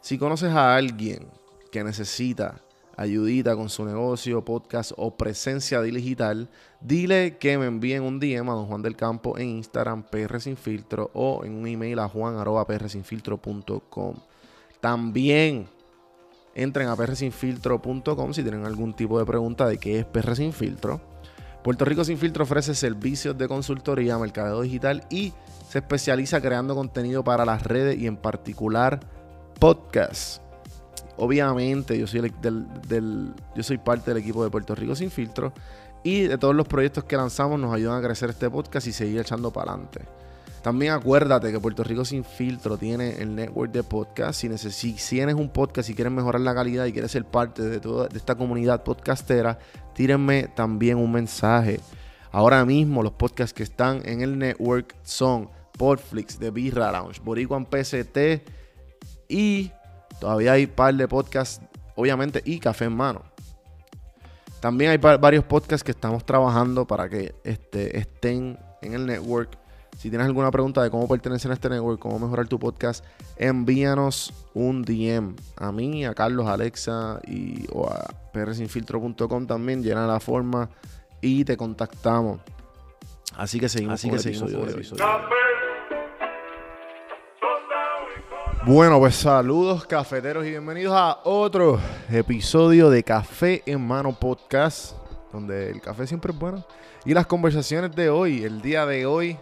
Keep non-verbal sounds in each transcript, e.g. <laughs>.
Si conoces a alguien que necesita ayudita con su negocio, podcast o presencia digital, dile que me envíen un DM a Don Juan del Campo en Instagram PR Sin Filtro o en un email a juan.prsinfiltro.com. También entren a prsinfiltro.com si tienen algún tipo de pregunta de qué es PR Sin Filtro. Puerto Rico Sin Filtro ofrece servicios de consultoría, mercadeo digital y se especializa creando contenido para las redes y en particular podcasts. Obviamente, yo soy, del, yo soy parte del equipo de Puerto Rico Sin Filtro y de todos los proyectos que lanzamos nos ayudan a crecer este podcast y seguir echando para adelante. También acuérdate que Puerto Rico Sin Filtro tiene el network de podcast. Si, si, tienes un podcast y quieres mejorar la calidad y quieres ser parte de toda esta comunidad podcastera, tírenme también un mensaje. Ahora mismo los podcasts que están en el network son Podflix de Birra Lounge, Boricuan PCT y todavía hay un par de podcasts, obviamente, y Café en Mano. También hay varios podcasts que estamos trabajando para que este, estén en el network. Si tienes alguna pregunta de cómo pertenecer a este network, cómo mejorar tu podcast, envíanos un DM a mí, a Carlos, Alexa y, o a prsinfiltro.com también. Llena la forma y te contactamos. Así que seguimos Así que seguimos Bueno, pues saludos cafeteros y bienvenidos a otro episodio de Café en Mano Podcast, donde el café siempre es bueno. Y las conversaciones de hoy, el día de hoy,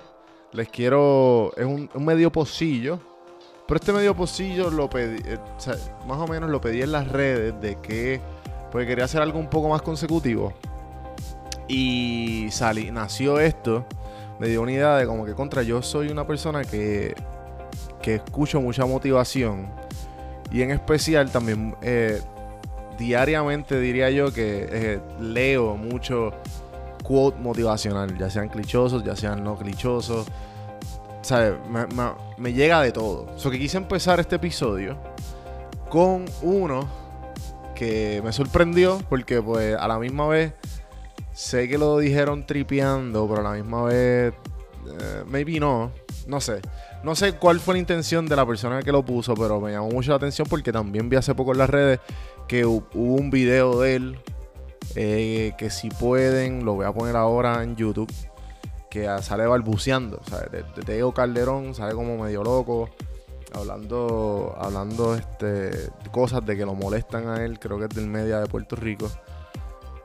les quiero, es un, medio pocillo, pero este medio pocillo lo pedí, eh, más o menos lo pedí en las redes de que, pues quería hacer algo un poco más consecutivo. Y salí, nació esto, me dio una idea de como que contra, yo soy una persona que escucho mucha motivación y en especial también eh, diariamente diría yo que eh, leo mucho quote motivacional, ya sean clichosos, ya sean no clichosos. ¿Sabes? Me, llega de todo. So que quise empezar este episodio con uno que me sorprendió porque pues a la misma vez sé que lo dijeron tripeando, pero a la misma vez eh, maybe no, no sé. No sé cuál fue la intención de la persona que lo puso, pero me llamó mucho la atención porque también vi hace poco en las redes que hubo un video de él. Eh, que si pueden, lo voy a poner ahora en YouTube. Que sale balbuceando. Sea, de, Teo Calderón sale como medio loco. Hablando, hablando este, cosas de que lo molestan a él. Creo que es del media de Puerto Rico.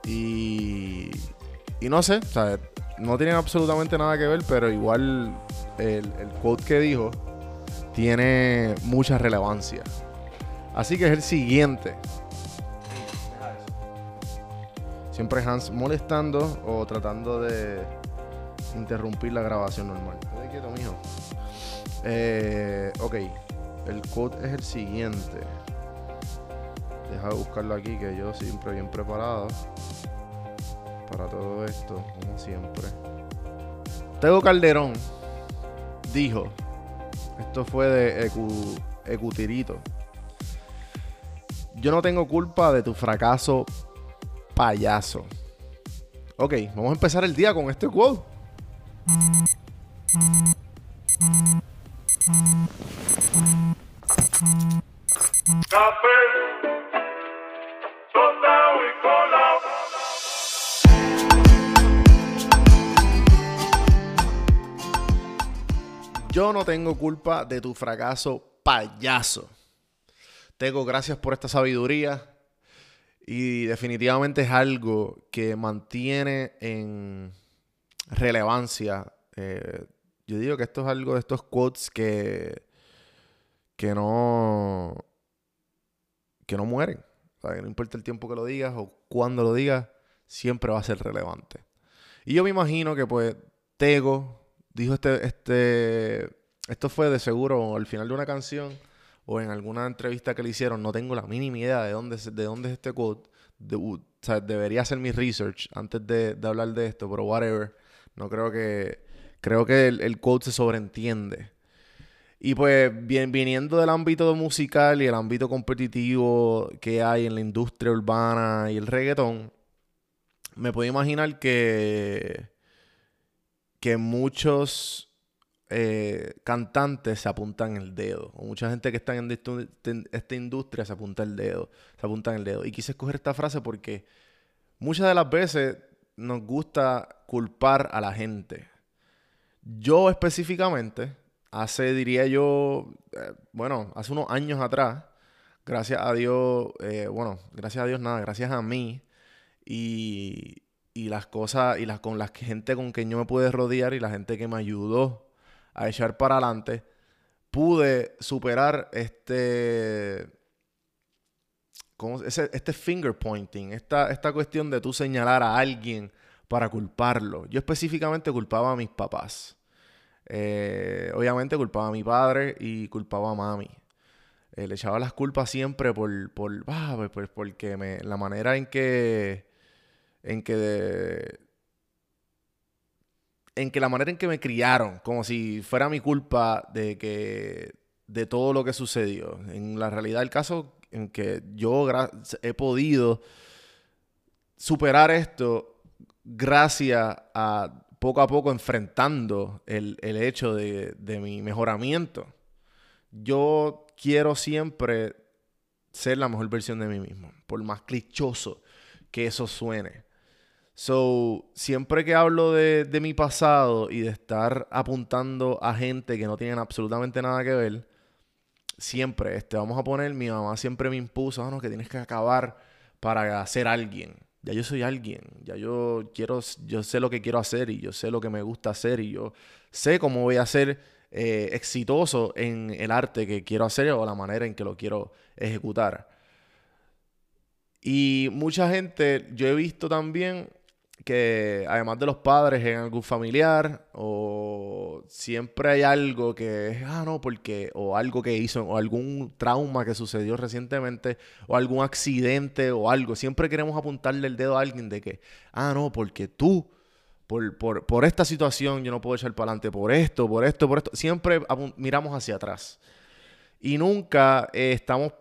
Y, y no sé, no tienen absolutamente nada que ver, pero igual el, quote que dijo tiene mucha relevancia. Así que es el siguiente. Siempre Hans molestando o tratando de interrumpir la grabación normal. mijo. Eh, ok, el quote es el siguiente. Deja de buscarlo aquí, que yo siempre bien preparado para todo esto, como siempre. Tego Calderón dijo, esto fue de Ecutirito, yo no tengo culpa de tu fracaso payaso. Ok, vamos a empezar el día con este quote. Yo no tengo culpa de tu fracaso, payaso. Tego, gracias por esta sabiduría. Y definitivamente es algo que mantiene en relevancia. Eh, yo digo que esto es algo de estos quotes que, que no que no mueren. No importa el tiempo que lo digas o cuándo lo digas, siempre va a ser relevante. Y yo me imagino que pues Tego dijo este, este, esto fue de seguro al final de una canción o en alguna entrevista que le hicieron, no tengo la mínima idea de dónde, de dónde es este quote. debería hacer mi research antes de, hablar de esto, pero whatever. No creo que, creo que el, quote se sobreentiende. Y pues bien, viniendo del ámbito musical y el ámbito competitivo que hay en la industria urbana y el reggaetón, me puedo imaginar que que muchos eh, cantantes se apuntan el dedo, o mucha gente que está en esta industria se apunta el dedo, se apuntan el dedo. Y quise escoger esta frase porque muchas de las veces nos gusta culpar a la gente. Yo específicamente, hace, diría yo, eh, bueno, hace unos años atrás, gracias a Dios, eh, bueno, gracias a Dios nada, gracias a mí y, y las cosas y las con las gente con quien yo me pude rodear y la gente que me ayudó a echar para adelante, pude superar este este finger pointing, esta, esta cuestión de tú señalar a alguien para culparlo. Yo específicamente culpaba a mis papás. Eh, obviamente culpaba a mi padre y culpaba a mami. Eh, le echaba las culpas siempre por, por ah, pues, pues, porque me, la manera en que, en que, en que la manera en que me criaron, como si fuera mi culpa de que, de todo lo que sucedió. En la realidad del caso, en que yo he podido superar esto gracias a poco a poco enfrentando el, hecho de, de, mi mejoramiento. Yo quiero siempre ser la mejor versión de mí mismo, por más clichoso que eso suene. So, siempre que hablo de, de, mi pasado y de estar apuntando a gente que no tienen absolutamente nada que ver, siempre, este, vamos a poner, mi mamá siempre me impuso, no, que tienes que acabar para ser alguien ya yo soy alguien, ya yo quiero, yo sé lo que quiero hacer y yo sé lo que me gusta hacer y yo sé cómo voy a ser eh, exitoso en el arte que quiero hacer o la manera en que lo quiero ejecutar. Y mucha gente, yo he visto también que además de los padres en algún familiar o siempre hay algo que es, ah, no, porque, o algo que hizo, o algún trauma que sucedió recientemente, o algún accidente o algo, siempre queremos apuntarle el dedo a alguien de que, ah, no, porque tú, por, por, por esta situación yo no puedo echar para adelante, por esto, por esto, por esto, siempre miramos hacia atrás. Y nunca eh, estamos,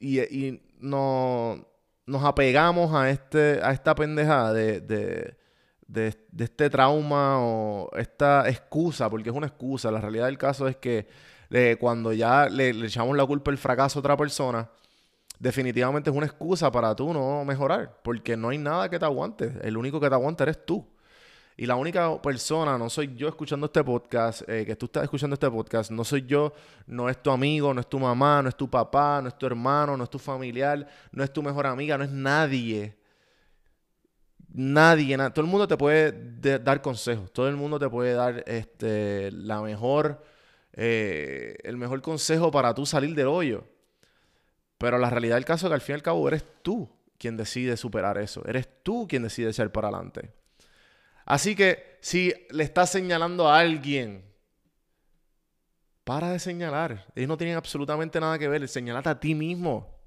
y, y no nos apegamos a, este, a esta pendejada de, de, de, este trauma o esta excusa, porque es una excusa. La realidad del caso es que eh, cuando ya le, echamos la culpa del fracaso a otra persona, definitivamente es una excusa para tú no mejorar, porque no hay nada que te aguante. El único que te aguanta eres tú. Y la única persona, no soy yo escuchando este podcast, eh, que tú estás escuchando este podcast, no soy yo, no es tu amigo, no es tu mamá, no es tu papá, no es tu hermano, no es tu familiar, no es tu mejor amiga, no es nadie. Nadie, todo el mundo te puede dar consejos, todo el mundo te puede dar este, la mejor, eh, el mejor consejo para tú salir del hoyo. Pero la realidad del caso es que al fin y al cabo eres tú quien decide superar eso, eres tú quien decide ser para adelante. Así que si le estás señalando a alguien, para de señalar. Ellos no tienen absolutamente nada que ver. Señalate a ti mismo.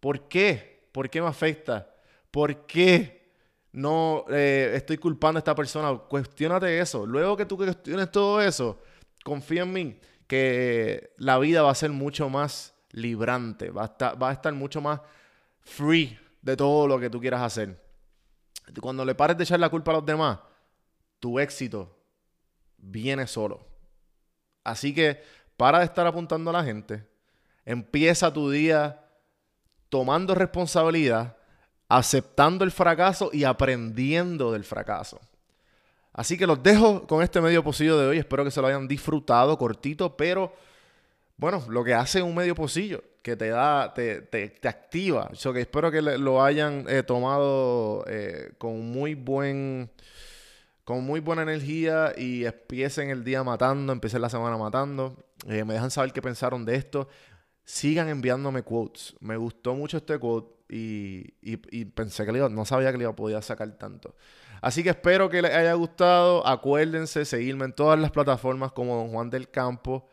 ¿Por qué? ¿Por qué me afecta? ¿Por qué no eh, estoy culpando a esta persona? Cuestiónate eso. Luego que tú cuestiones todo eso, confía en mí que la vida va a ser mucho más librante. Va a estar, va a estar mucho más free de todo lo que tú quieras hacer. Cuando le pares de echar la culpa a los demás, tu éxito viene solo. Así que para de estar apuntando a la gente. Empieza tu día tomando responsabilidad, aceptando el fracaso y aprendiendo del fracaso. Así que los dejo con este medio pocillo de hoy. Espero que se lo hayan disfrutado, cortito, pero bueno, lo que hace un medio pocillo, que te da, te, te, activa. Yo que espero que lo hayan eh, tomado eh, con muy buen con muy buena energía y empiecen el día matando, empiecen la semana matando. Eh, me dejan saber qué pensaron de esto. Sigan enviándome quotes. Me gustó mucho este quote y, pensé que le no sabía que le iba a poder sacar tanto. Así que espero que les haya gustado. Acuérdense seguirme en todas las plataformas como Don Juan del Campo.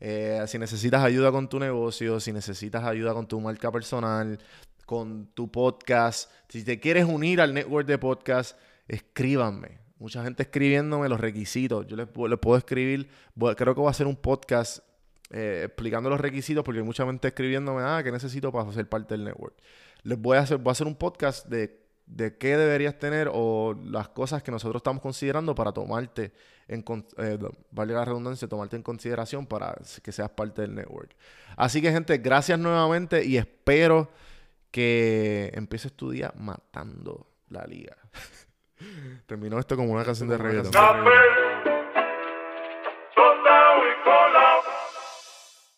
Eh, si necesitas ayuda con tu negocio, si necesitas ayuda con tu marca personal, con tu podcast, si te quieres unir al network de podcast, escríbanme Mucha gente escribiéndome los requisitos. Yo les, puedo escribir, creo que voy a hacer un podcast eh, explicando los requisitos porque hay mucha gente escribiéndome, ah, ¿qué necesito para ser parte del network? Les voy a hacer, voy a hacer un podcast de de qué deberías tener o las cosas que nosotros estamos considerando para tomarte en eh, la redundancia, tomarte en consideración para que seas parte del network. Así que gente, gracias nuevamente y espero que empieces tu día matando la liga. <laughs> Terminó esto como una canción de reggaeton.